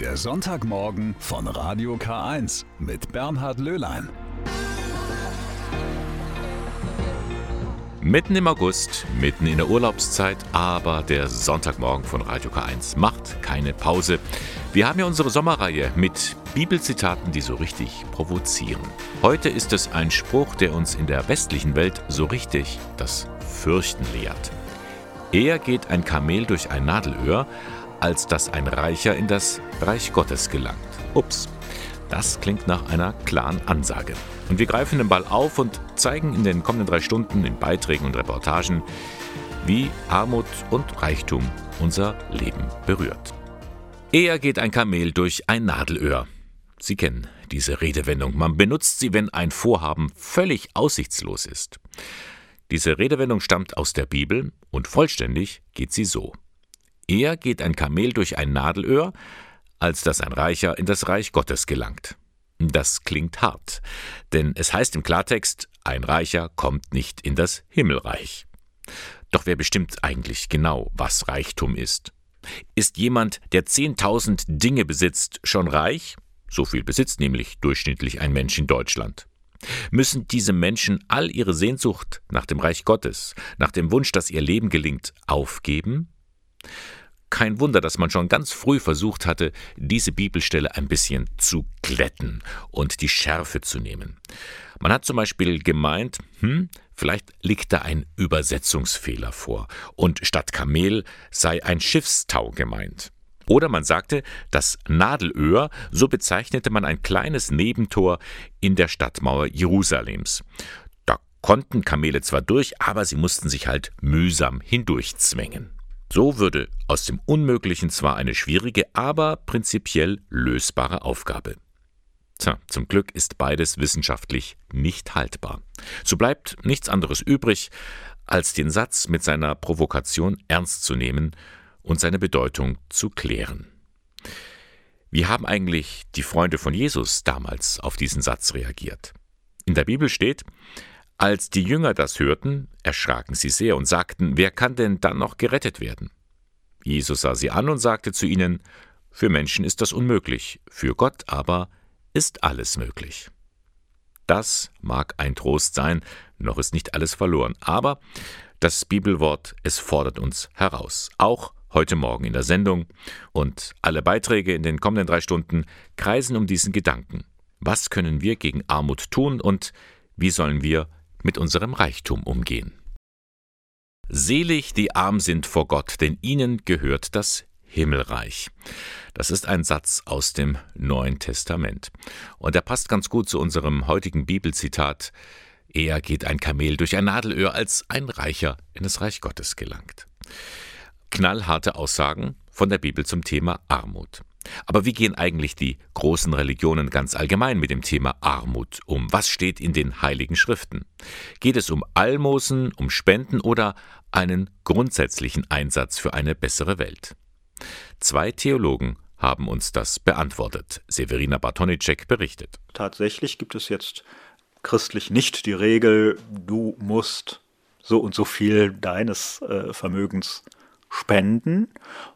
Der Sonntagmorgen von Radio K1 mit Bernhard Löhlein. Mitten im August, mitten in der Urlaubszeit, aber der Sonntagmorgen von Radio K1 macht keine Pause. Wir haben ja unsere Sommerreihe mit Bibelzitaten, die so richtig provozieren. Heute ist es ein Spruch, der uns in der westlichen Welt so richtig das Fürchten lehrt. Eher geht ein Kamel durch ein Nadelöhr, als dass ein Reicher in das Reich Gottes gelangt. Ups, das klingt nach einer klaren Ansage. Und wir greifen den Ball auf und zeigen in den kommenden drei Stunden in Beiträgen und Reportagen, wie Armut und Reichtum unser Leben berührt. Eher geht ein Kamel durch ein Nadelöhr. Sie kennen diese Redewendung. Man benutzt sie, wenn ein Vorhaben völlig aussichtslos ist. Diese Redewendung stammt aus der Bibel und vollständig geht sie so. Eher geht ein Kamel durch ein Nadelöhr, als dass ein Reicher in das Reich Gottes gelangt. Das klingt hart, denn es heißt im Klartext, ein Reicher kommt nicht in das Himmelreich. Doch wer bestimmt eigentlich genau, was Reichtum ist? Ist jemand, der zehntausend Dinge besitzt, schon reich? So viel besitzt nämlich durchschnittlich ein Mensch in Deutschland. Müssen diese Menschen all ihre Sehnsucht nach dem Reich Gottes, nach dem Wunsch, dass ihr Leben gelingt, aufgeben? Kein Wunder, dass man schon ganz früh versucht hatte, diese Bibelstelle ein bisschen zu glätten und die Schärfe zu nehmen. Man hat zum Beispiel gemeint, hm, vielleicht liegt da ein Übersetzungsfehler vor und statt Kamel sei ein Schiffstau gemeint. Oder man sagte, das Nadelöhr, so bezeichnete man ein kleines Nebentor in der Stadtmauer Jerusalems. Da konnten Kamele zwar durch, aber sie mussten sich halt mühsam hindurchzwängen. So würde aus dem Unmöglichen zwar eine schwierige, aber prinzipiell lösbare Aufgabe. Tja, zum Glück ist beides wissenschaftlich nicht haltbar. So bleibt nichts anderes übrig, als den Satz mit seiner Provokation ernst zu nehmen und seine Bedeutung zu klären. Wie haben eigentlich die Freunde von Jesus damals auf diesen Satz reagiert? In der Bibel steht, als die Jünger das hörten, erschraken sie sehr und sagten, wer kann denn dann noch gerettet werden? Jesus sah sie an und sagte zu ihnen, für Menschen ist das unmöglich, für Gott aber ist alles möglich. Das mag ein Trost sein, noch ist nicht alles verloren, aber das Bibelwort, es fordert uns heraus, auch heute Morgen in der Sendung, und alle Beiträge in den kommenden drei Stunden kreisen um diesen Gedanken. Was können wir gegen Armut tun und wie sollen wir mit unserem Reichtum umgehen. Selig die arm sind vor Gott, denn ihnen gehört das Himmelreich. Das ist ein Satz aus dem Neuen Testament. Und er passt ganz gut zu unserem heutigen Bibelzitat Eher geht ein Kamel durch ein Nadelöhr, als ein Reicher in das Reich Gottes gelangt. Knallharte Aussagen von der Bibel zum Thema Armut. Aber wie gehen eigentlich die großen Religionen ganz allgemein mit dem Thema Armut um? Was steht in den heiligen Schriften? Geht es um Almosen, um Spenden oder einen grundsätzlichen Einsatz für eine bessere Welt? Zwei Theologen haben uns das beantwortet. Severina Bartonicek berichtet. Tatsächlich gibt es jetzt christlich nicht die Regel, du musst so und so viel deines äh, Vermögens spenden.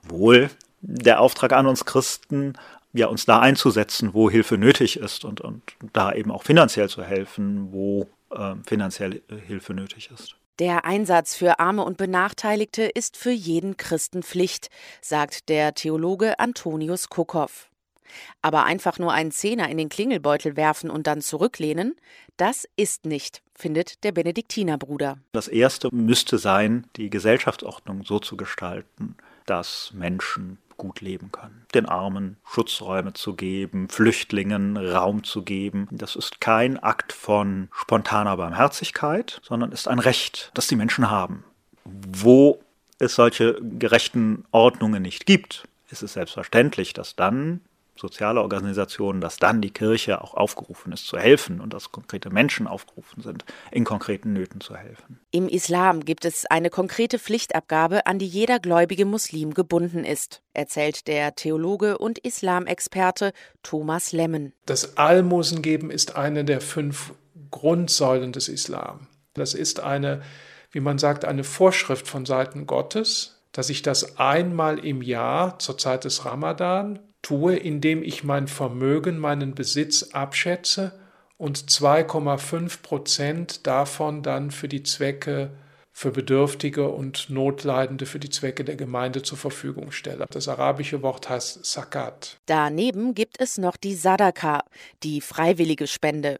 Wohl der Auftrag an uns Christen, ja, uns da einzusetzen, wo Hilfe nötig ist und, und da eben auch finanziell zu helfen, wo äh, finanziell Hilfe nötig ist. Der Einsatz für Arme und Benachteiligte ist für jeden Christen Pflicht, sagt der Theologe Antonius Kukow. Aber einfach nur einen Zehner in den Klingelbeutel werfen und dann zurücklehnen, das ist nicht, findet der Benediktinerbruder. Das Erste müsste sein, die Gesellschaftsordnung so zu gestalten, dass Menschen gut leben können. Den Armen Schutzräume zu geben, Flüchtlingen Raum zu geben. Das ist kein Akt von spontaner Barmherzigkeit, sondern ist ein Recht, das die Menschen haben. Wo es solche gerechten Ordnungen nicht gibt, ist es selbstverständlich, dass dann soziale Organisationen, dass dann die Kirche auch aufgerufen ist zu helfen und dass konkrete Menschen aufgerufen sind, in konkreten Nöten zu helfen. Im Islam gibt es eine konkrete Pflichtabgabe, an die jeder gläubige Muslim gebunden ist, erzählt der Theologe und Islamexperte Thomas Lemmen. Das Almosengeben ist eine der fünf Grundsäulen des Islam. Das ist eine, wie man sagt, eine Vorschrift von Seiten Gottes, dass ich das einmal im Jahr zur Zeit des Ramadan tue, indem ich mein Vermögen, meinen Besitz abschätze und 2,5 Prozent davon dann für die Zwecke für Bedürftige und Notleidende für die Zwecke der Gemeinde zur Verfügung stelle. Das arabische Wort heißt Sakat. Daneben gibt es noch die Sadaka, die freiwillige Spende.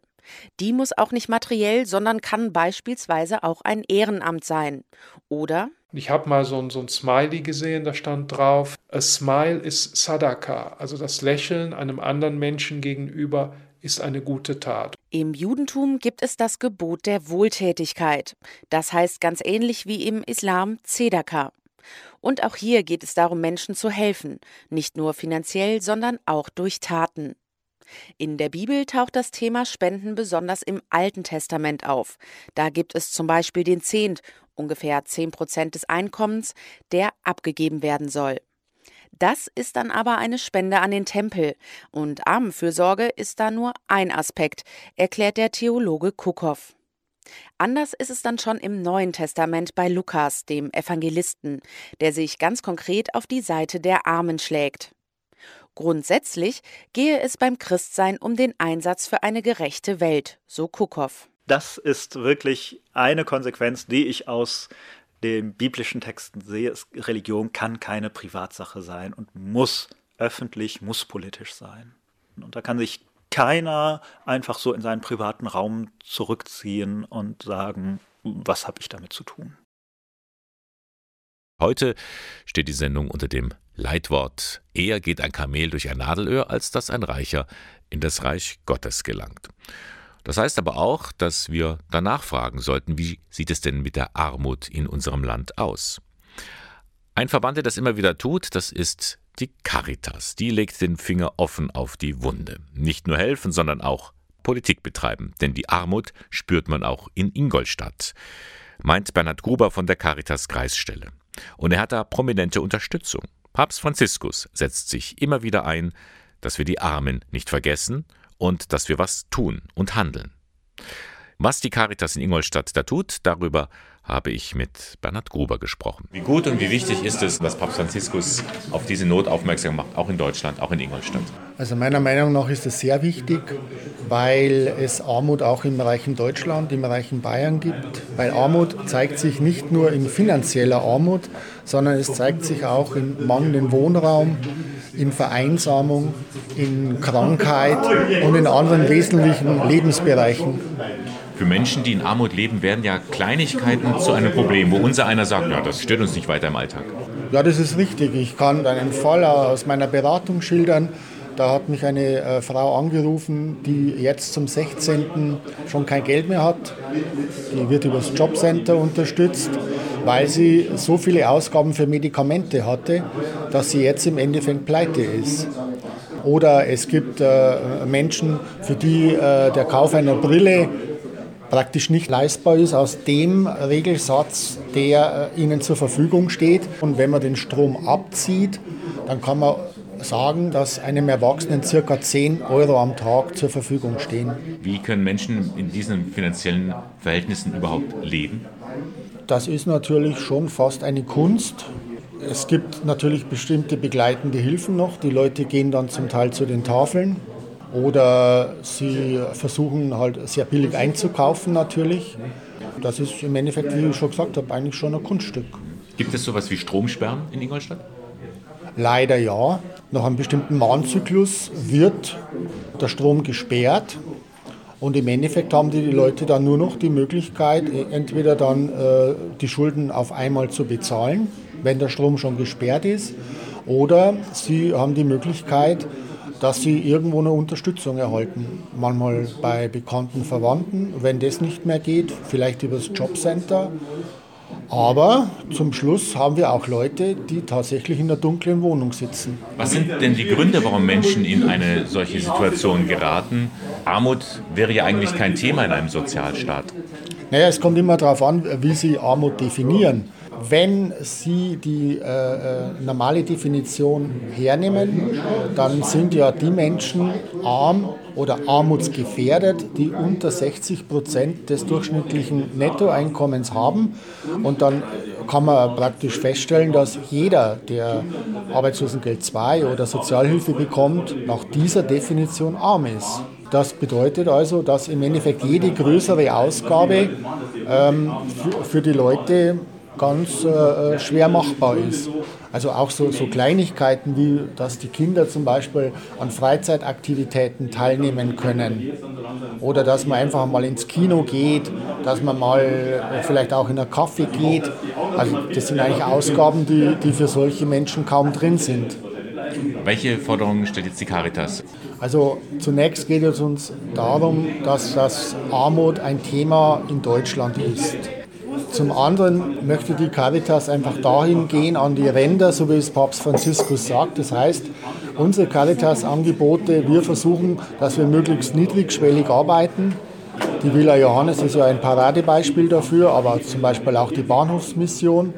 Die muss auch nicht materiell, sondern kann beispielsweise auch ein Ehrenamt sein. Oder? Ich habe mal so ein, so ein Smiley gesehen, da stand drauf, a smile is Sadaka, also das Lächeln einem anderen Menschen gegenüber ist eine gute Tat. Im Judentum gibt es das Gebot der Wohltätigkeit. Das heißt ganz ähnlich wie im Islam Zedaka. Und auch hier geht es darum, Menschen zu helfen, nicht nur finanziell, sondern auch durch Taten. In der Bibel taucht das Thema Spenden besonders im Alten Testament auf. Da gibt es zum Beispiel den Zehnt, ungefähr 10 Prozent des Einkommens, der abgegeben werden soll. Das ist dann aber eine Spende an den Tempel. Und Armenfürsorge ist da nur ein Aspekt, erklärt der Theologe Kukow. Anders ist es dann schon im Neuen Testament bei Lukas, dem Evangelisten, der sich ganz konkret auf die Seite der Armen schlägt. Grundsätzlich gehe es beim Christsein um den Einsatz für eine gerechte Welt, so Kukow. Das ist wirklich eine Konsequenz, die ich aus den biblischen Texten sehe, Religion kann keine Privatsache sein und muss öffentlich, muss politisch sein. Und da kann sich keiner einfach so in seinen privaten Raum zurückziehen und sagen, was habe ich damit zu tun. Heute steht die Sendung unter dem Leitwort Eher geht ein Kamel durch ein Nadelöhr, als dass ein Reicher in das Reich Gottes gelangt. Das heißt aber auch, dass wir danach fragen sollten, wie sieht es denn mit der Armut in unserem Land aus? Ein Verband, der das immer wieder tut, das ist die Caritas. Die legt den Finger offen auf die Wunde. Nicht nur helfen, sondern auch Politik betreiben, denn die Armut spürt man auch in Ingolstadt, meint Bernhard Gruber von der Caritas Kreisstelle. Und er hat da prominente Unterstützung. Papst Franziskus setzt sich immer wieder ein, dass wir die Armen nicht vergessen und dass wir was tun und handeln. Was die Caritas in Ingolstadt da tut, darüber habe ich mit Bernhard Gruber gesprochen. Wie gut und wie wichtig ist es, dass Papst Franziskus auf diese Not aufmerksam macht, auch in Deutschland, auch in Ingolstadt? Also meiner Meinung nach ist es sehr wichtig, weil es Armut auch im reichen Deutschland, im reichen Bayern gibt. Weil Armut zeigt sich nicht nur in finanzieller Armut, sondern es zeigt sich auch in mangelndem Wohnraum, in Vereinsamung, in Krankheit und in anderen wesentlichen Lebensbereichen. Für Menschen, die in Armut leben, werden ja Kleinigkeiten zu einem Problem, wo unser einer sagt, ja, das stört uns nicht weiter im Alltag. Ja, das ist richtig. Ich kann einen Fall aus meiner Beratung schildern. Da hat mich eine äh, Frau angerufen, die jetzt zum 16. schon kein Geld mehr hat. Die wird über das Jobcenter unterstützt, weil sie so viele Ausgaben für Medikamente hatte, dass sie jetzt im Endeffekt pleite ist. Oder es gibt äh, Menschen, für die äh, der Kauf einer Brille praktisch nicht leistbar ist aus dem Regelsatz, der äh, ihnen zur Verfügung steht. Und wenn man den Strom abzieht, dann kann man sagen, dass einem Erwachsenen circa 10 Euro am Tag zur Verfügung stehen. Wie können Menschen in diesen finanziellen Verhältnissen überhaupt leben? Das ist natürlich schon fast eine Kunst. Es gibt natürlich bestimmte begleitende Hilfen noch. Die Leute gehen dann zum Teil zu den Tafeln oder sie versuchen halt sehr billig einzukaufen natürlich. Das ist im Endeffekt, wie ich schon gesagt habe, eigentlich schon ein Kunststück. Gibt es sowas wie Stromsperren in Ingolstadt? Leider ja. Nach einem bestimmten Mahnzyklus wird der Strom gesperrt. Und im Endeffekt haben die Leute dann nur noch die Möglichkeit, entweder dann äh, die Schulden auf einmal zu bezahlen, wenn der Strom schon gesperrt ist, oder sie haben die Möglichkeit, dass sie irgendwo eine Unterstützung erhalten. Manchmal bei bekannten Verwandten, wenn das nicht mehr geht, vielleicht über das Jobcenter. Aber zum Schluss haben wir auch Leute, die tatsächlich in der dunklen Wohnung sitzen. Was sind denn die Gründe, warum Menschen in eine solche Situation geraten? Armut wäre ja eigentlich kein Thema in einem Sozialstaat. Naja, es kommt immer darauf an, wie Sie Armut definieren. Wenn Sie die äh, äh, normale Definition hernehmen, dann sind ja die Menschen arm oder armutsgefährdet, die unter 60 Prozent des durchschnittlichen Nettoeinkommens haben. Und dann kann man praktisch feststellen, dass jeder, der Arbeitslosengeld 2 oder Sozialhilfe bekommt, nach dieser Definition arm ist. Das bedeutet also, dass im Endeffekt jede größere Ausgabe ähm, für, für die Leute ganz äh, schwer machbar ist. Also auch so, so, Kleinigkeiten wie, dass die Kinder zum Beispiel an Freizeitaktivitäten teilnehmen können oder dass man einfach mal ins Kino geht, dass man mal äh, vielleicht auch in einen Kaffee geht. Also das sind eigentlich Ausgaben, die, die für solche Menschen kaum drin sind. Welche Forderungen stellt jetzt die Caritas? Also zunächst geht es uns darum, dass das Armut ein Thema in Deutschland ist. Zum anderen möchte die Caritas einfach dahin gehen an die Ränder, so wie es Papst Franziskus sagt. Das heißt, unsere Caritas-Angebote, wir versuchen, dass wir möglichst niedrigschwellig arbeiten. Die Villa Johannes ist ja ein Paradebeispiel dafür, aber zum Beispiel auch die Bahnhofsmission.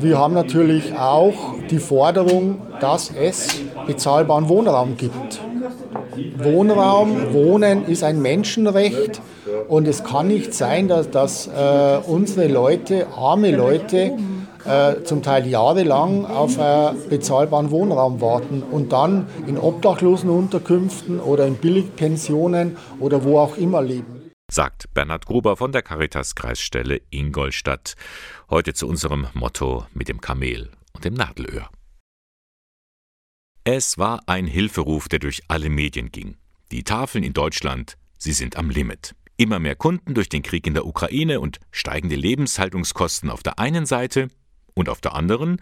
Wir haben natürlich auch die Forderung, dass es bezahlbaren Wohnraum gibt. Wohnraum, Wohnen ist ein Menschenrecht und es kann nicht sein, dass, dass äh, unsere Leute, arme Leute, äh, zum Teil jahrelang auf äh, bezahlbaren Wohnraum warten und dann in obdachlosen Unterkünften oder in Billigpensionen oder wo auch immer leben. Sagt Bernhard Gruber von der Caritas-Kreisstelle Ingolstadt. Heute zu unserem Motto mit dem Kamel und dem Nadelöhr. Es war ein Hilferuf, der durch alle Medien ging. Die Tafeln in Deutschland, sie sind am Limit. Immer mehr Kunden durch den Krieg in der Ukraine und steigende Lebenshaltungskosten auf der einen Seite und auf der anderen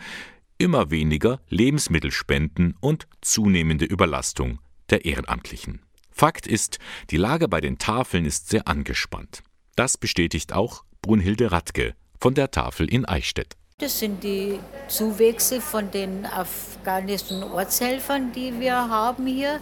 immer weniger Lebensmittelspenden und zunehmende Überlastung der Ehrenamtlichen. Fakt ist, die Lage bei den Tafeln ist sehr angespannt. Das bestätigt auch Brunhilde Radke von der Tafel in Eichstätt. Das sind die Zuwächse von den afghanischen Ortshelfern, die wir haben hier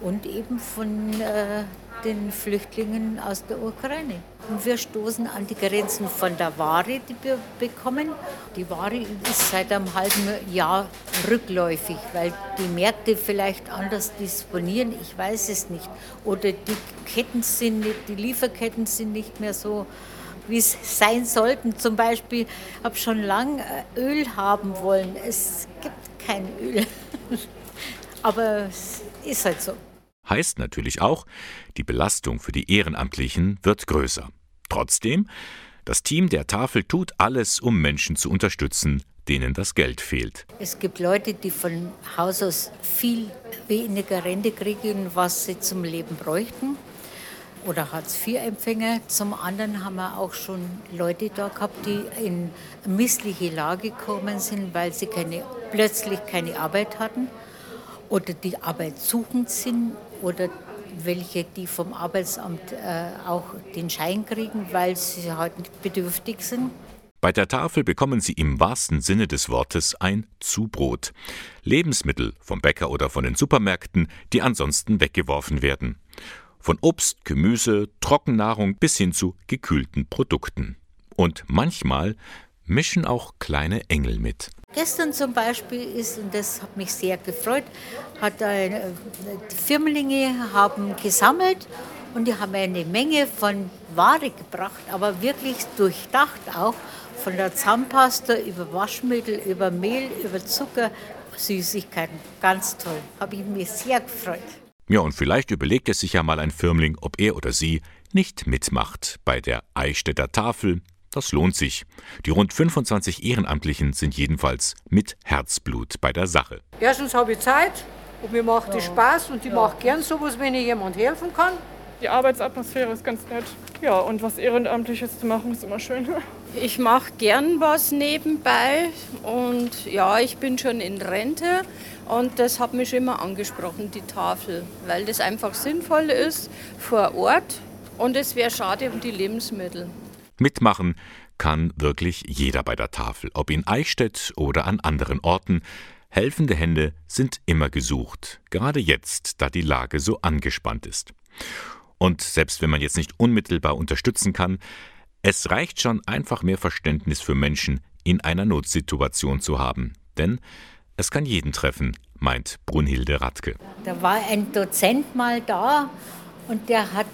und eben von äh, den Flüchtlingen aus der Ukraine. Und wir stoßen an die Grenzen von der Ware, die wir bekommen. Die Ware ist seit einem halben Jahr rückläufig, weil die Märkte vielleicht anders disponieren, ich weiß es nicht. Oder die Ketten sind nicht, die Lieferketten sind nicht mehr so wie es sein sollten. Zum Beispiel habe ich schon lange äh, Öl haben wollen. Es gibt kein Öl. Aber es ist halt so. Heißt natürlich auch, die Belastung für die Ehrenamtlichen wird größer. Trotzdem, das Team der Tafel tut alles, um Menschen zu unterstützen, denen das Geld fehlt. Es gibt Leute, die von Haus aus viel weniger Rente kriegen, was sie zum Leben bräuchten oder Hartz-IV-Empfänger. Zum anderen haben wir auch schon Leute da gehabt, die in missliche Lage gekommen sind, weil sie keine, plötzlich keine Arbeit hatten oder die Arbeit suchend sind oder welche, die vom Arbeitsamt äh, auch den Schein kriegen, weil sie halt bedürftig sind. Bei der Tafel bekommen Sie im wahrsten Sinne des Wortes ein Zubrot. Lebensmittel vom Bäcker oder von den Supermärkten, die ansonsten weggeworfen werden. Von Obst, Gemüse, Trockennahrung bis hin zu gekühlten Produkten. Und manchmal mischen auch kleine Engel mit. Gestern zum Beispiel ist, und das hat mich sehr gefreut, hat eine, die Firmlinge haben gesammelt und die haben eine Menge von Ware gebracht, aber wirklich durchdacht auch, von der Zahnpasta über Waschmittel, über Mehl, über Zucker, Süßigkeiten. Ganz toll. Habe ich mich sehr gefreut. Ja, und vielleicht überlegt es sich ja mal ein Firmling, ob er oder sie nicht mitmacht bei der Eichstätter Tafel. Das lohnt sich. Die rund 25 Ehrenamtlichen sind jedenfalls mit Herzblut bei der Sache. Erstens habe ich Zeit und mir macht es Spaß und ich mache gern sowas, wenn ich jemand helfen kann. Die Arbeitsatmosphäre ist ganz nett. Ja, und was Ehrenamtliches zu machen, ist immer schön. Ich mache gern was nebenbei und ja, ich bin schon in Rente und das hat mich immer angesprochen, die Tafel, weil das einfach sinnvoll ist vor Ort und es wäre schade um die Lebensmittel. Mitmachen kann wirklich jeder bei der Tafel, ob in Eichstätt oder an anderen Orten. Helfende Hände sind immer gesucht, gerade jetzt, da die Lage so angespannt ist. Und selbst wenn man jetzt nicht unmittelbar unterstützen kann, es reicht schon einfach mehr Verständnis für Menschen in einer Notsituation zu haben. Denn es kann jeden treffen, meint Brunhilde Radke. Da war ein Dozent mal da und der hat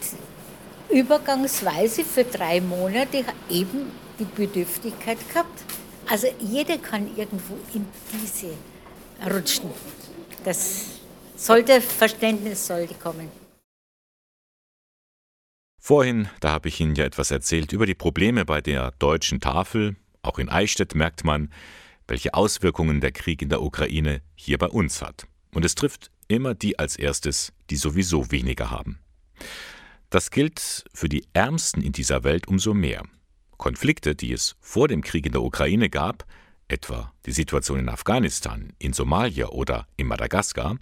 übergangsweise für drei Monate eben die Bedürftigkeit gehabt. Also jeder kann irgendwo in diese rutschen. Das sollte Verständnis sollte kommen. Vorhin, da habe ich Ihnen ja etwas erzählt über die Probleme bei der deutschen Tafel. Auch in Eichstätt merkt man, welche Auswirkungen der Krieg in der Ukraine hier bei uns hat. Und es trifft immer die als erstes, die sowieso weniger haben. Das gilt für die Ärmsten in dieser Welt umso mehr. Konflikte, die es vor dem Krieg in der Ukraine gab, etwa die Situation in Afghanistan, in Somalia oder in Madagaskar,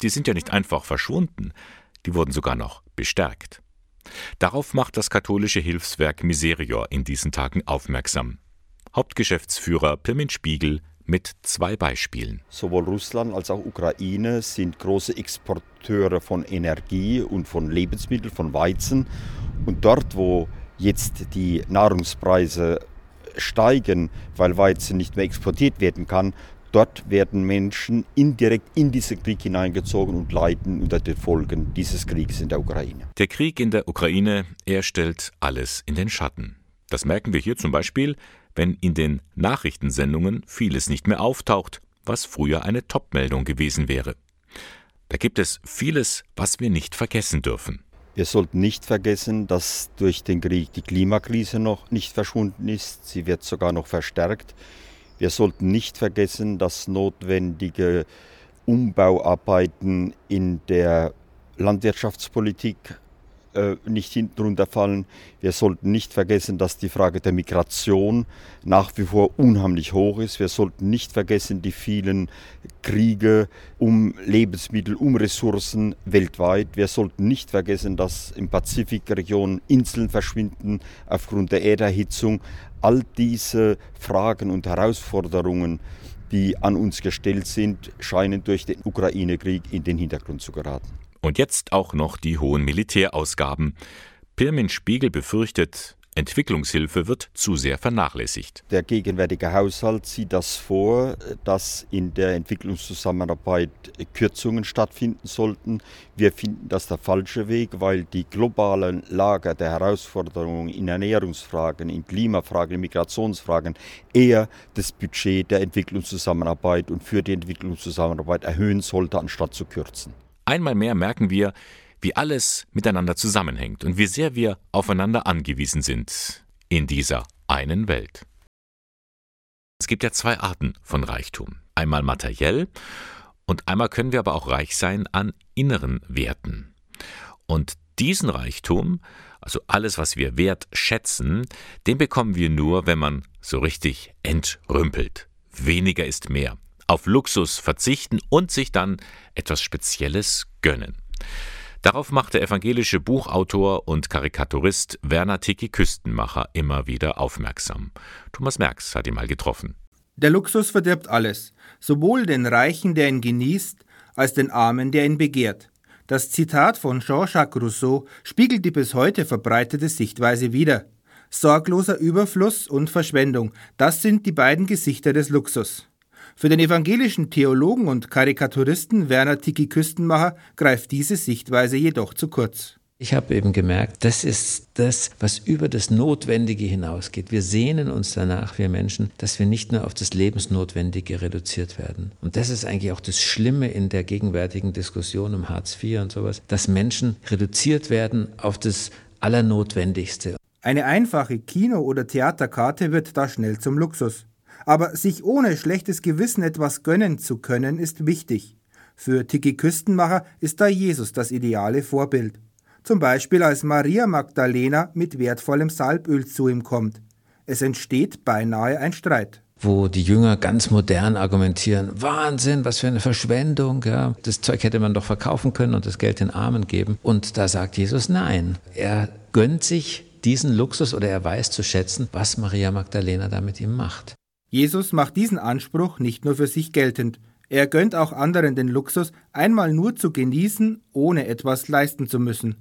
die sind ja nicht einfach verschwunden, die wurden sogar noch bestärkt. Darauf macht das katholische Hilfswerk Miserior in diesen Tagen aufmerksam. Hauptgeschäftsführer Pirmin Spiegel mit zwei Beispielen. Sowohl Russland als auch Ukraine sind große Exporteure von Energie und von Lebensmitteln, von Weizen. Und dort, wo jetzt die Nahrungspreise steigen, weil Weizen nicht mehr exportiert werden kann, dort werden Menschen indirekt in diesen Krieg hineingezogen und leiden unter den Folgen dieses Krieges in der Ukraine. Der Krieg in der Ukraine, er stellt alles in den Schatten. Das merken wir hier zum Beispiel wenn in den Nachrichtensendungen vieles nicht mehr auftaucht, was früher eine Topmeldung gewesen wäre. Da gibt es vieles, was wir nicht vergessen dürfen. Wir sollten nicht vergessen, dass durch den Krieg die Klimakrise noch nicht verschwunden ist. Sie wird sogar noch verstärkt. Wir sollten nicht vergessen, dass notwendige Umbauarbeiten in der Landwirtschaftspolitik äh, nicht hinten runterfallen. Wir sollten nicht vergessen, dass die Frage der Migration nach wie vor unheimlich hoch ist. Wir sollten nicht vergessen die vielen Kriege um Lebensmittel, um Ressourcen weltweit. Wir sollten nicht vergessen, dass in Pazifikregion Inseln verschwinden aufgrund der Erderhitzung. All diese Fragen und Herausforderungen die an uns gestellt sind, scheinen durch den Ukraine-Krieg in den Hintergrund zu geraten. Und jetzt auch noch die hohen Militärausgaben. Pirmin Spiegel befürchtet, Entwicklungshilfe wird zu sehr vernachlässigt. Der gegenwärtige Haushalt sieht das vor, dass in der Entwicklungszusammenarbeit Kürzungen stattfinden sollten. Wir finden das der falsche Weg, weil die globalen Lager der Herausforderungen in Ernährungsfragen, in Klimafragen, in Migrationsfragen eher das Budget der Entwicklungszusammenarbeit und für die Entwicklungszusammenarbeit erhöhen sollte, anstatt zu kürzen. Einmal mehr merken wir, wie alles miteinander zusammenhängt und wie sehr wir aufeinander angewiesen sind in dieser einen Welt. Es gibt ja zwei Arten von Reichtum. Einmal materiell und einmal können wir aber auch reich sein an inneren Werten. Und diesen Reichtum, also alles, was wir wert schätzen, den bekommen wir nur, wenn man so richtig entrümpelt. Weniger ist mehr auf Luxus verzichten und sich dann etwas Spezielles gönnen. Darauf macht der evangelische Buchautor und Karikaturist Werner Tiki Küstenmacher immer wieder aufmerksam. Thomas Merks hat ihn mal getroffen. Der Luxus verdirbt alles, sowohl den Reichen, der ihn genießt, als den Armen, der ihn begehrt. Das Zitat von Jean-Jacques Rousseau spiegelt die bis heute verbreitete Sichtweise wider. Sorgloser Überfluss und Verschwendung, das sind die beiden Gesichter des Luxus. Für den evangelischen Theologen und Karikaturisten Werner Tiki Küstenmacher greift diese Sichtweise jedoch zu kurz. Ich habe eben gemerkt, das ist das, was über das Notwendige hinausgeht. Wir sehnen uns danach, wir Menschen, dass wir nicht nur auf das Lebensnotwendige reduziert werden. Und das ist eigentlich auch das Schlimme in der gegenwärtigen Diskussion um Hartz IV und sowas, dass Menschen reduziert werden auf das Allernotwendigste. Eine einfache Kino- oder Theaterkarte wird da schnell zum Luxus. Aber sich ohne schlechtes Gewissen etwas gönnen zu können, ist wichtig. Für Tiki Küstenmacher ist da Jesus das ideale Vorbild. Zum Beispiel als Maria Magdalena mit wertvollem Salböl zu ihm kommt. Es entsteht beinahe ein Streit wo die Jünger ganz modern argumentieren, Wahnsinn, was für eine Verschwendung, ja. Das Zeug hätte man doch verkaufen können und das Geld den Armen geben. Und da sagt Jesus nein. Er gönnt sich diesen Luxus oder er weiß zu schätzen, was Maria Magdalena da mit ihm macht. Jesus macht diesen Anspruch nicht nur für sich geltend, er gönnt auch anderen den Luxus, einmal nur zu genießen, ohne etwas leisten zu müssen.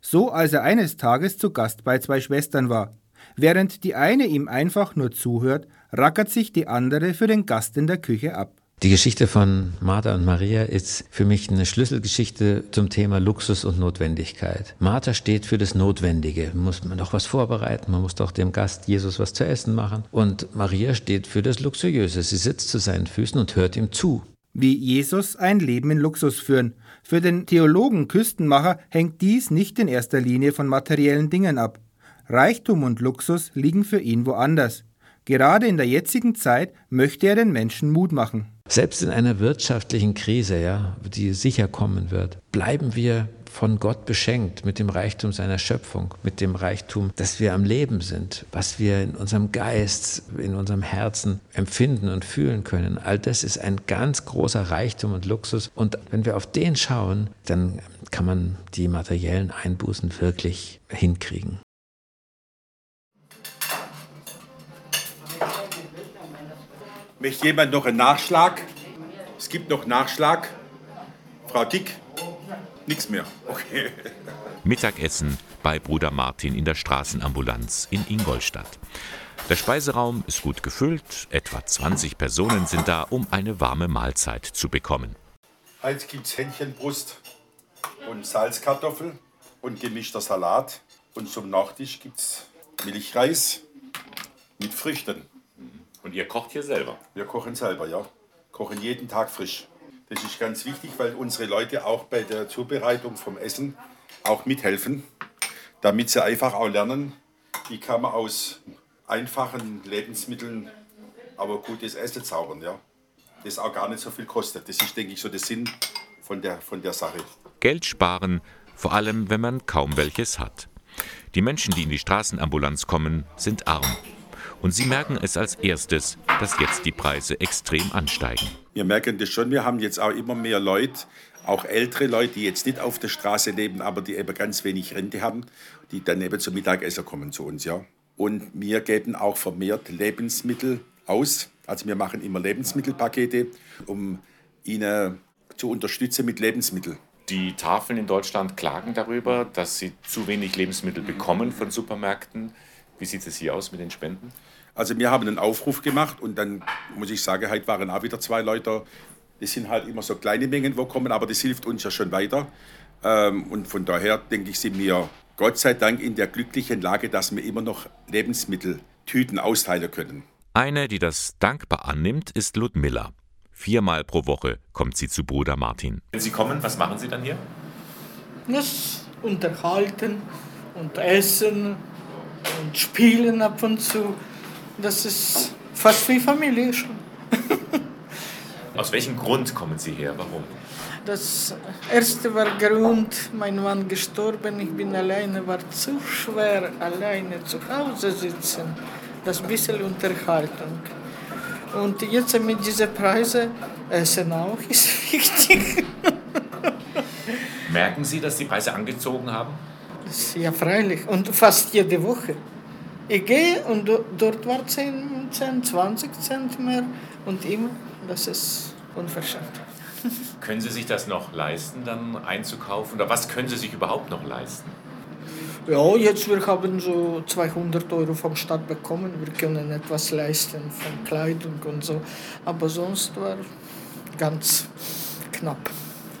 So als er eines Tages zu Gast bei zwei Schwestern war. Während die eine ihm einfach nur zuhört, rackert sich die andere für den Gast in der Küche ab. Die Geschichte von Martha und Maria ist für mich eine Schlüsselgeschichte zum Thema Luxus und Notwendigkeit. Martha steht für das Notwendige. Muss man doch was vorbereiten, man muss doch dem Gast Jesus was zu essen machen. Und Maria steht für das Luxuriöse. Sie sitzt zu seinen Füßen und hört ihm zu. Wie Jesus ein Leben in Luxus führen. Für den Theologen Küstenmacher hängt dies nicht in erster Linie von materiellen Dingen ab. Reichtum und Luxus liegen für ihn woanders. Gerade in der jetzigen Zeit möchte er den Menschen Mut machen. Selbst in einer wirtschaftlichen Krise, ja, die sicher kommen wird, bleiben wir von Gott beschenkt mit dem Reichtum seiner Schöpfung, mit dem Reichtum, dass wir am Leben sind, was wir in unserem Geist, in unserem Herzen empfinden und fühlen können. All das ist ein ganz großer Reichtum und Luxus. Und wenn wir auf den schauen, dann kann man die materiellen Einbußen wirklich hinkriegen. Möchte jemand noch einen Nachschlag? Es gibt noch Nachschlag. Frau Dick? Nichts mehr. Okay. Mittagessen bei Bruder Martin in der Straßenambulanz in Ingolstadt. Der Speiseraum ist gut gefüllt, etwa 20 Personen sind da, um eine warme Mahlzeit zu bekommen. Heute gibt es Hähnchenbrust und Salzkartoffel und gemischter Salat. Und zum Nachtisch gibt es Milchreis mit Früchten. Und ihr kocht hier selber? Wir kochen selber, ja. Kochen jeden Tag frisch. Das ist ganz wichtig, weil unsere Leute auch bei der Zubereitung vom Essen auch mithelfen, damit sie einfach auch lernen, wie kann man aus einfachen Lebensmitteln aber gutes Essen zaubern, ja. Das auch gar nicht so viel kostet. Das ist, denke ich, so der Sinn von der, von der Sache. Geld sparen, vor allem wenn man kaum welches hat. Die Menschen, die in die Straßenambulanz kommen, sind arm. Und sie merken es als erstes, dass jetzt die Preise extrem ansteigen. Wir merken das schon, wir haben jetzt auch immer mehr Leute, auch ältere Leute, die jetzt nicht auf der Straße leben, aber die eben ganz wenig Rente haben, die dann eben zum Mittagessen kommen zu uns. Ja. Und wir geben auch vermehrt Lebensmittel aus. Also wir machen immer Lebensmittelpakete, um ihnen zu unterstützen mit Lebensmitteln. Die Tafeln in Deutschland klagen darüber, dass sie zu wenig Lebensmittel bekommen von Supermärkten. Wie sieht es hier aus mit den Spenden? Also wir haben einen Aufruf gemacht und dann muss ich sagen, heute waren auch wieder zwei Leute. Das sind halt immer so kleine Mengen, wo kommen, aber das hilft uns ja schon weiter. Ähm, und von daher denke ich, sind wir Gott sei Dank in der glücklichen Lage, dass wir immer noch Lebensmitteltüten austeilen können. Eine, die das dankbar annimmt, ist Ludmilla. Viermal pro Woche kommt sie zu Bruder Martin. Wenn Sie kommen, was machen Sie dann hier? Das unterhalten und essen und spielen ab und zu. Das ist fast wie Familie schon. Aus welchem Grund kommen Sie her? Warum? Das erste war Grund, mein Mann gestorben, ich bin alleine, war zu schwer, alleine zu Hause sitzen. Das bisschen Unterhaltung. Und jetzt mit diesen Preisen, Essen auch ist wichtig. Merken Sie, dass die Preise angezogen haben? Ja, freilich. Und fast jede Woche. Ich gehe und dort war 10, 10 20 Cent mehr und immer, das ist unverschämt. Können Sie sich das noch leisten, dann einzukaufen? Oder was können Sie sich überhaupt noch leisten? Ja, jetzt wir haben so 200 Euro vom Staat bekommen. Wir können etwas leisten von Kleidung und so. Aber sonst war ganz knapp.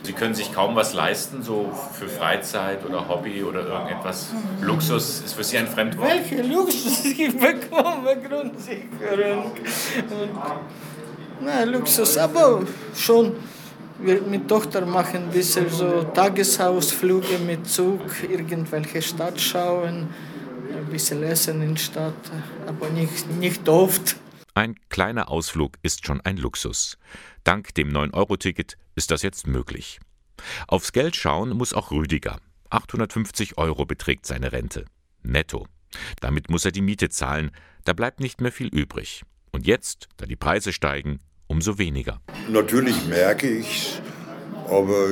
Sie können sich kaum was leisten, so für Freizeit oder Hobby oder irgendetwas. Luxus ist für Sie ein Fremdwort? Welche Luxus ich bekomme, Grundsicherung. Na, Luxus, aber schon. Wir mit Tochter machen ein bisschen so Tagesausflüge mit Zug, irgendwelche Stadt schauen, ein bisschen essen in der Stadt, aber nicht, nicht oft. Ein kleiner Ausflug ist schon ein Luxus. Dank dem 9-Euro-Ticket ist das jetzt möglich. Aufs Geld schauen muss auch Rüdiger. 850 Euro beträgt seine Rente. Netto. Damit muss er die Miete zahlen. Da bleibt nicht mehr viel übrig. Und jetzt, da die Preise steigen, umso weniger. Natürlich merke ich aber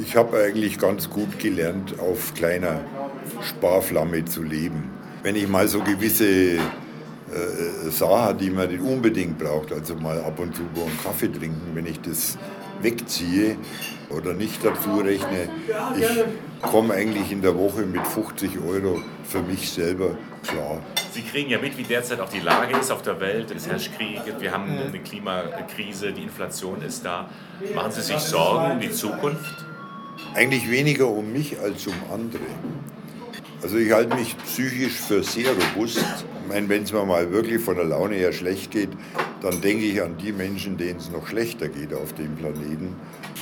ich habe eigentlich ganz gut gelernt, auf kleiner Sparflamme zu leben. Wenn ich mal so gewisse äh, die man nicht unbedingt braucht, also mal ab und zu einen Kaffee trinken, wenn ich das wegziehe oder nicht dazu rechne, ich komme eigentlich in der Woche mit 50 Euro für mich selber klar. Sie kriegen ja mit, wie derzeit auch die Lage ist auf der Welt. Es herrscht Krieg, wir haben eine Klimakrise, die Inflation ist da. Machen Sie sich Sorgen um die Zukunft? Eigentlich weniger um mich als um andere. Also ich halte mich psychisch für sehr robust. Ich meine, wenn es mir mal wirklich von der Laune her schlecht geht, dann denke ich an die Menschen, denen es noch schlechter geht auf dem Planeten.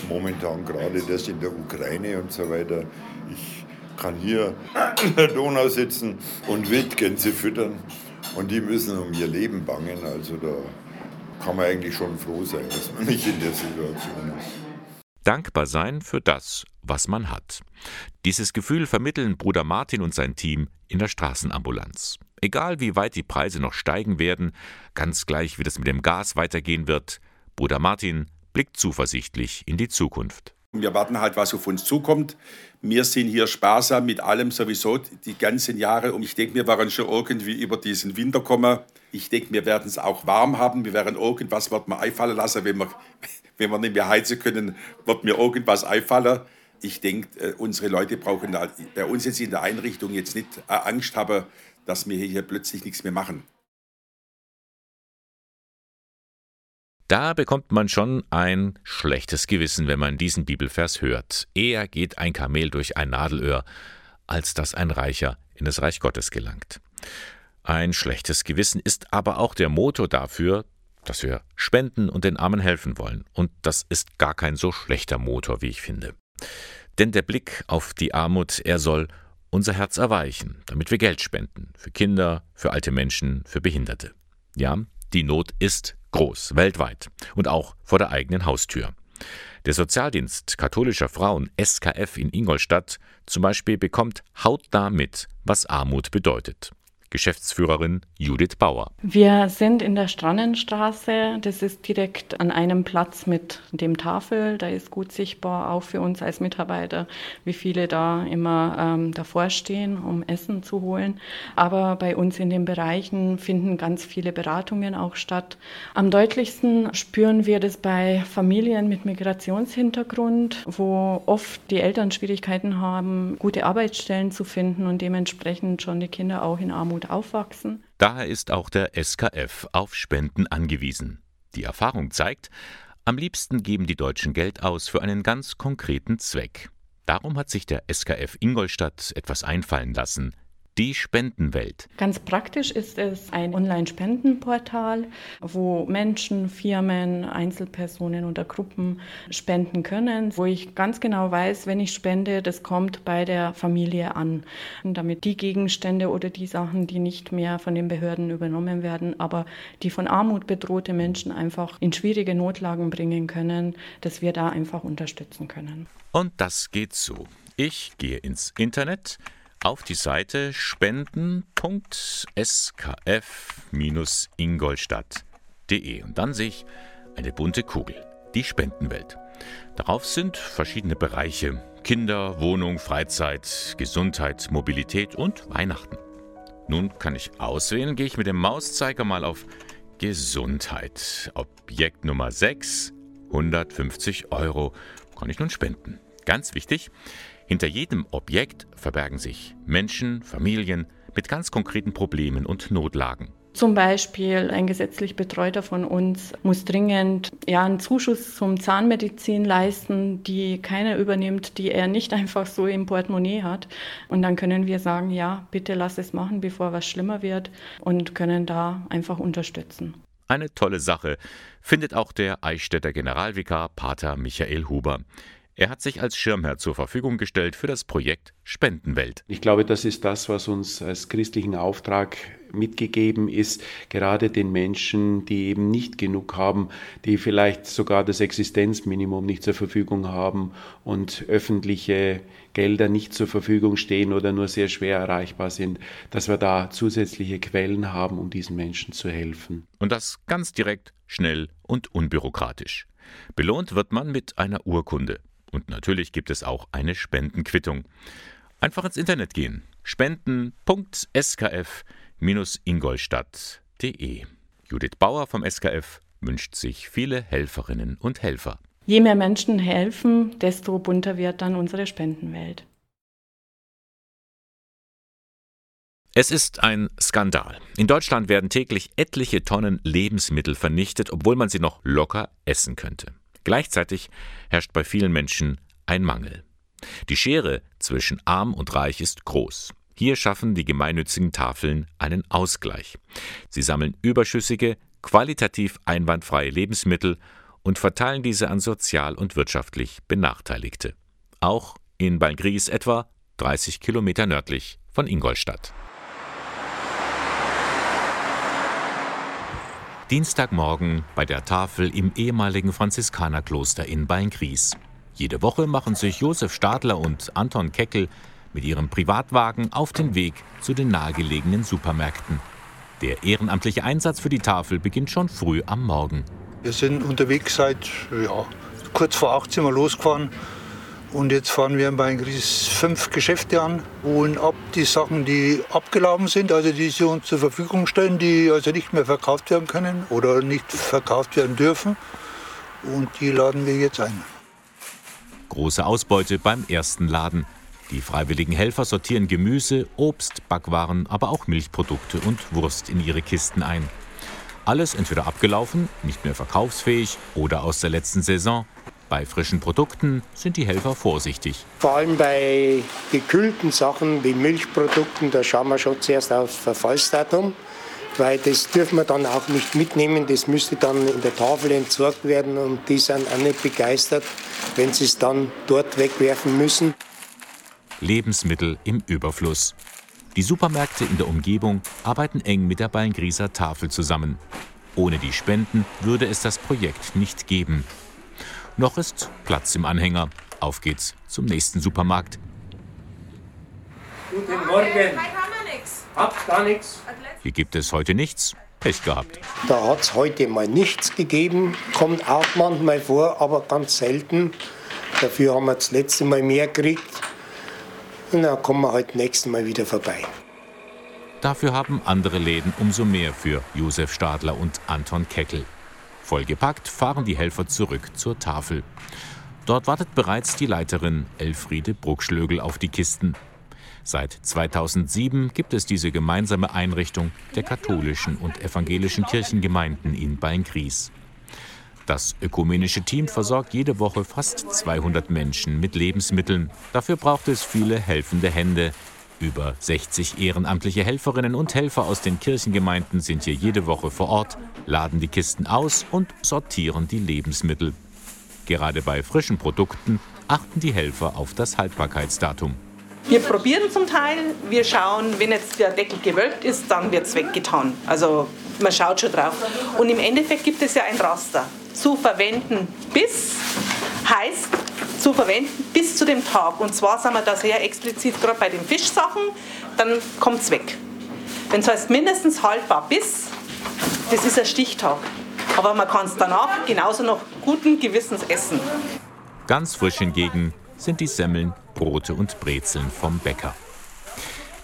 Momentan gerade das in der Ukraine und so weiter. Ich kann hier in der Donau sitzen und Wildgänse füttern und die müssen um ihr Leben bangen. Also da kann man eigentlich schon froh sein, dass man nicht in der Situation ist. Dankbar sein für das, was man hat. Dieses Gefühl vermitteln Bruder Martin und sein Team in der Straßenambulanz. Egal wie weit die Preise noch steigen werden, ganz gleich wie das mit dem Gas weitergehen wird, Bruder Martin blickt zuversichtlich in die Zukunft. Wir warten halt, was auf uns zukommt. Wir sind hier sparsam mit allem sowieso die ganzen Jahre und ich denke, wir werden schon irgendwie über diesen Winter kommen. Ich denke, wir werden es auch warm haben. Wir werden irgendwas wird mir einfallen lassen, wenn wir, wenn wir nicht mehr heizen können, wird mir irgendwas einfallen. Ich denke, äh, unsere Leute brauchen bei uns jetzt in der Einrichtung jetzt nicht äh, Angst haben, dass wir hier plötzlich nichts mehr machen. Da bekommt man schon ein schlechtes Gewissen, wenn man diesen Bibelvers hört. Eher geht ein Kamel durch ein Nadelöhr, als dass ein Reicher in das Reich Gottes gelangt. Ein schlechtes Gewissen ist aber auch der Motor dafür, dass wir spenden und den Armen helfen wollen. Und das ist gar kein so schlechter Motor, wie ich finde. Denn der Blick auf die Armut, er soll unser Herz erweichen, damit wir Geld spenden. Für Kinder, für alte Menschen, für Behinderte. Ja, die Not ist groß, weltweit und auch vor der eigenen Haustür. Der Sozialdienst katholischer Frauen SKF in Ingolstadt zum Beispiel bekommt hautnah mit, was Armut bedeutet. Geschäftsführerin Judith Bauer. Wir sind in der Strannenstraße. Das ist direkt an einem Platz mit dem Tafel. Da ist gut sichtbar, auch für uns als Mitarbeiter, wie viele da immer ähm, davor stehen, um Essen zu holen. Aber bei uns in den Bereichen finden ganz viele Beratungen auch statt. Am deutlichsten spüren wir das bei Familien mit Migrationshintergrund, wo oft die Eltern Schwierigkeiten haben, gute Arbeitsstellen zu finden und dementsprechend schon die Kinder auch in Armut Aufwachsen. Daher ist auch der SKF auf Spenden angewiesen. Die Erfahrung zeigt, am liebsten geben die Deutschen Geld aus für einen ganz konkreten Zweck. Darum hat sich der SKF Ingolstadt etwas einfallen lassen, die Spendenwelt. Ganz praktisch ist es ein Online-Spendenportal, wo Menschen, Firmen, Einzelpersonen oder Gruppen spenden können, wo ich ganz genau weiß, wenn ich spende, das kommt bei der Familie an. Und damit die Gegenstände oder die Sachen, die nicht mehr von den Behörden übernommen werden, aber die von Armut bedrohte Menschen einfach in schwierige Notlagen bringen können, dass wir da einfach unterstützen können. Und das geht so. Ich gehe ins Internet, auf die Seite spenden.skf-ingolstadt.de und dann sehe ich eine bunte Kugel, die Spendenwelt. Darauf sind verschiedene Bereiche: Kinder, Wohnung, Freizeit, Gesundheit, Mobilität und Weihnachten. Nun kann ich auswählen, gehe ich mit dem Mauszeiger mal auf Gesundheit. Objekt Nummer 6, 150 Euro kann ich nun spenden. Ganz wichtig, hinter jedem Objekt verbergen sich Menschen, Familien mit ganz konkreten Problemen und Notlagen. Zum Beispiel ein gesetzlich Betreuter von uns muss dringend ja, einen Zuschuss zum Zahnmedizin leisten, die keiner übernimmt, die er nicht einfach so im Portemonnaie hat. Und dann können wir sagen, ja, bitte lass es machen, bevor was schlimmer wird und können da einfach unterstützen. Eine tolle Sache findet auch der Eichstätter Generalvikar Pater Michael Huber. Er hat sich als Schirmherr zur Verfügung gestellt für das Projekt Spendenwelt. Ich glaube, das ist das, was uns als christlichen Auftrag mitgegeben ist, gerade den Menschen, die eben nicht genug haben, die vielleicht sogar das Existenzminimum nicht zur Verfügung haben und öffentliche Gelder nicht zur Verfügung stehen oder nur sehr schwer erreichbar sind, dass wir da zusätzliche Quellen haben, um diesen Menschen zu helfen. Und das ganz direkt, schnell und unbürokratisch. Belohnt wird man mit einer Urkunde. Und natürlich gibt es auch eine Spendenquittung. Einfach ins Internet gehen. Spenden.skf-ingolstadt.de. Judith Bauer vom SKF wünscht sich viele Helferinnen und Helfer. Je mehr Menschen helfen, desto bunter wird dann unsere Spendenwelt. Es ist ein Skandal. In Deutschland werden täglich etliche Tonnen Lebensmittel vernichtet, obwohl man sie noch locker essen könnte. Gleichzeitig herrscht bei vielen Menschen ein Mangel. Die Schere zwischen arm und reich ist groß. Hier schaffen die gemeinnützigen Tafeln einen Ausgleich. Sie sammeln überschüssige, qualitativ einwandfreie Lebensmittel und verteilen diese an sozial und wirtschaftlich Benachteiligte. Auch in Balgries etwa 30 Kilometer nördlich von Ingolstadt. Dienstagmorgen bei der Tafel im ehemaligen Franziskanerkloster in Beingries. Jede Woche machen sich Josef Stadler und Anton Keckel mit ihrem Privatwagen auf den Weg zu den nahegelegenen Supermärkten. Der ehrenamtliche Einsatz für die Tafel beginnt schon früh am Morgen. Wir sind unterwegs seit ja, kurz vor 18 Uhr losgefahren und jetzt fahren wir bei Gries fünf Geschäfte an, holen ab die Sachen, die abgelaufen sind, also die sie uns zur Verfügung stellen, die also nicht mehr verkauft werden können oder nicht verkauft werden dürfen. Und die laden wir jetzt ein. Große Ausbeute beim ersten Laden. Die freiwilligen Helfer sortieren Gemüse, Obst, Backwaren, aber auch Milchprodukte und Wurst in ihre Kisten ein. Alles entweder abgelaufen, nicht mehr verkaufsfähig oder aus der letzten Saison. Bei frischen Produkten sind die Helfer vorsichtig. Vor allem bei gekühlten Sachen wie Milchprodukten, da schauen wir schon zuerst auf Verfallsdatum, weil das dürfen wir dann auch nicht mitnehmen. Das müsste dann in der Tafel entsorgt werden und die sind auch nicht begeistert, wenn sie es dann dort wegwerfen müssen. Lebensmittel im Überfluss. Die Supermärkte in der Umgebung arbeiten eng mit der Ballengrieser Tafel zusammen. Ohne die Spenden würde es das Projekt nicht geben. Noch ist Platz im Anhänger. Auf geht's zum nächsten Supermarkt. Guten Morgen. Heute haben wir nichts. Habt gar nichts. Hier gibt es heute nichts. Pech gehabt. Da hat es heute mal nichts gegeben. Kommt auch manchmal vor, aber ganz selten. Dafür haben wir das letzte Mal mehr gekriegt. Und dann kommen wir heute nächstes Mal wieder vorbei. Dafür haben andere Läden umso mehr für Josef Stadler und Anton Keckel. Vollgepackt fahren die Helfer zurück zur Tafel. Dort wartet bereits die Leiterin Elfriede Bruckschlögel auf die Kisten. Seit 2007 gibt es diese gemeinsame Einrichtung der katholischen und evangelischen Kirchengemeinden in Beingries. Das ökumenische Team versorgt jede Woche fast 200 Menschen mit Lebensmitteln. Dafür braucht es viele helfende Hände, über 60 ehrenamtliche Helferinnen und Helfer aus den Kirchengemeinden sind hier jede Woche vor Ort, laden die Kisten aus und sortieren die Lebensmittel. Gerade bei frischen Produkten achten die Helfer auf das Haltbarkeitsdatum. Wir probieren zum Teil, wir schauen, wenn jetzt der Deckel gewölbt ist, dann wird es weggetan. Also man schaut schon drauf. Und im Endeffekt gibt es ja ein Raster. Zu verwenden bis heißt zu verwenden bis zu dem Tag. Und zwar sind wir da sehr explizit gerade bei den Fischsachen, dann kommt es weg. Wenn es heißt mindestens haltbar bis, das ist ein Stichtag. Aber man kann es danach genauso noch guten Gewissens essen. Ganz frisch hingegen sind die Semmeln, Brote und Brezeln vom Bäcker.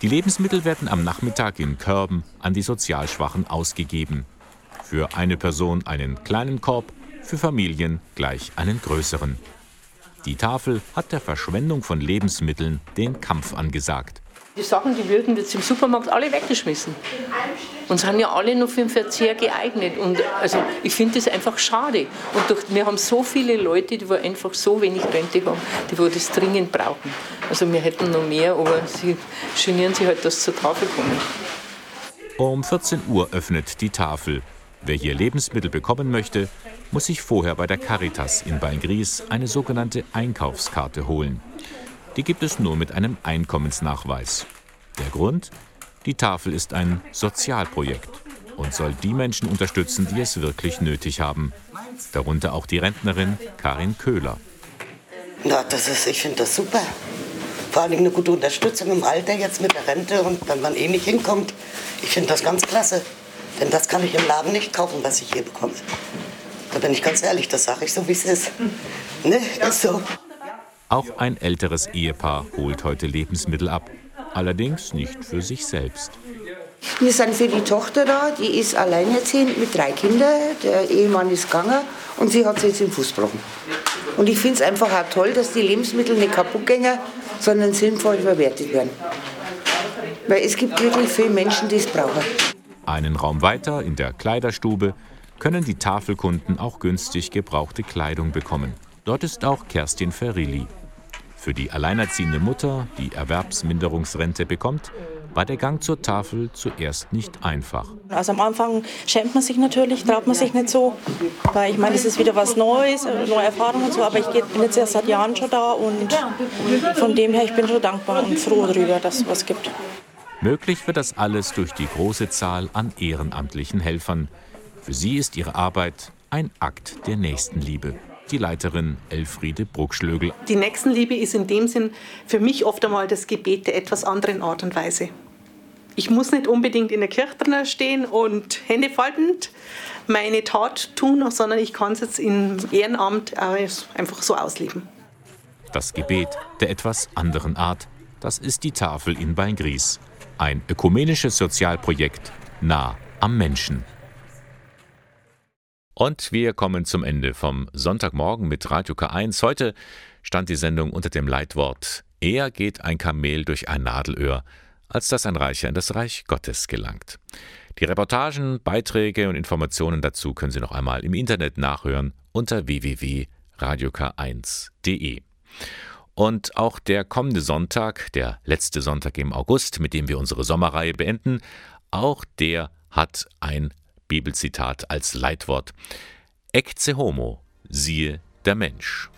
Die Lebensmittel werden am Nachmittag in Körben an die Sozialschwachen ausgegeben. Für eine Person einen kleinen Korb, für Familien gleich einen größeren. Die Tafel hat der Verschwendung von Lebensmitteln den Kampf angesagt. Die Sachen, die würden jetzt im Supermarkt alle weggeschmissen. Und sind ja alle nur für den Verzehr geeignet. Und also ich finde das einfach schade. Und durch, wir haben so viele Leute, die einfach so wenig Rente haben, die wo das dringend brauchen. Also wir hätten noch mehr, aber sie genieren sich halt, dass sie zur Tafel kommen. Um 14 Uhr öffnet die Tafel. Wer hier Lebensmittel bekommen möchte, muss sich vorher bei der Caritas in Beingries eine sogenannte Einkaufskarte holen. Die gibt es nur mit einem Einkommensnachweis. Der Grund? Die Tafel ist ein Sozialprojekt und soll die Menschen unterstützen, die es wirklich nötig haben. Darunter auch die Rentnerin Karin Köhler. Na, das ist, ich finde das super. Vor allem eine gute Unterstützung im Alter jetzt mit der Rente und wenn man eh nicht hinkommt. Ich finde das ganz klasse. Denn das kann ich im Laden nicht kaufen, was ich hier bekomme. Da bin ich ganz ehrlich, das sage ich so, wie es ist. Ne, ist so. Auch ein älteres Ehepaar holt heute Lebensmittel ab. Allerdings nicht für sich selbst. Wir sind für die Tochter da, die ist alleinerziehend mit drei Kindern. Der Ehemann ist gegangen und sie hat sich jetzt den Fuß gebrochen. Und ich finde es einfach auch toll, dass die Lebensmittel nicht kaputt gehen, sondern sinnvoll verwertet werden. Weil es gibt wirklich viele Menschen, die es brauchen. Einen Raum weiter, in der Kleiderstube, können die Tafelkunden auch günstig gebrauchte Kleidung bekommen. Dort ist auch Kerstin Ferilli. Für die alleinerziehende Mutter, die Erwerbsminderungsrente bekommt, war der Gang zur Tafel zuerst nicht einfach. Also am Anfang schämt man sich natürlich, traut man sich nicht so, weil ich meine, es ist wieder was Neues, äh, neue Erfahrungen und so, aber ich bin jetzt erst seit Jahren schon da und von dem her, ich bin schon dankbar und froh darüber, dass es was gibt. Möglich wird das alles durch die große Zahl an ehrenamtlichen Helfern. Für sie ist ihre Arbeit ein Akt der Nächstenliebe die Leiterin Elfriede Bruckschlögel. Die Nächstenliebe ist in dem Sinn für mich oft einmal das Gebet der etwas anderen Art und Weise. Ich muss nicht unbedingt in der Kirche drin stehen und Hände faltend meine Tat tun, sondern ich kann es jetzt im Ehrenamt einfach so ausleben. Das Gebet der etwas anderen Art, das ist die Tafel in Beingries. Ein ökumenisches Sozialprojekt nah am Menschen. Und wir kommen zum Ende vom Sonntagmorgen mit Radio K1. Heute stand die Sendung unter dem Leitwort Eher geht ein Kamel durch ein Nadelöhr, als dass ein Reicher in das Reich Gottes gelangt. Die Reportagen, Beiträge und Informationen dazu können Sie noch einmal im Internet nachhören unter www.radiok1.de. Und auch der kommende Sonntag, der letzte Sonntag im August, mit dem wir unsere Sommerreihe beenden, auch der hat ein Bibelzitat als Leitwort. Ecce homo, siehe der Mensch.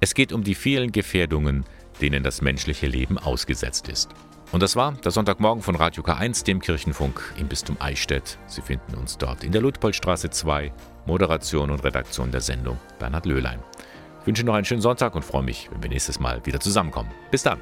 Es geht um die vielen Gefährdungen, denen das menschliche Leben ausgesetzt ist. Und das war der Sonntagmorgen von Radio K1, dem Kirchenfunk im Bistum Eichstätt. Sie finden uns dort in der Ludpoldstraße 2. Moderation und Redaktion der Sendung Bernhard Löhlein. Ich wünsche noch einen schönen Sonntag und freue mich, wenn wir nächstes Mal wieder zusammenkommen. Bis dann.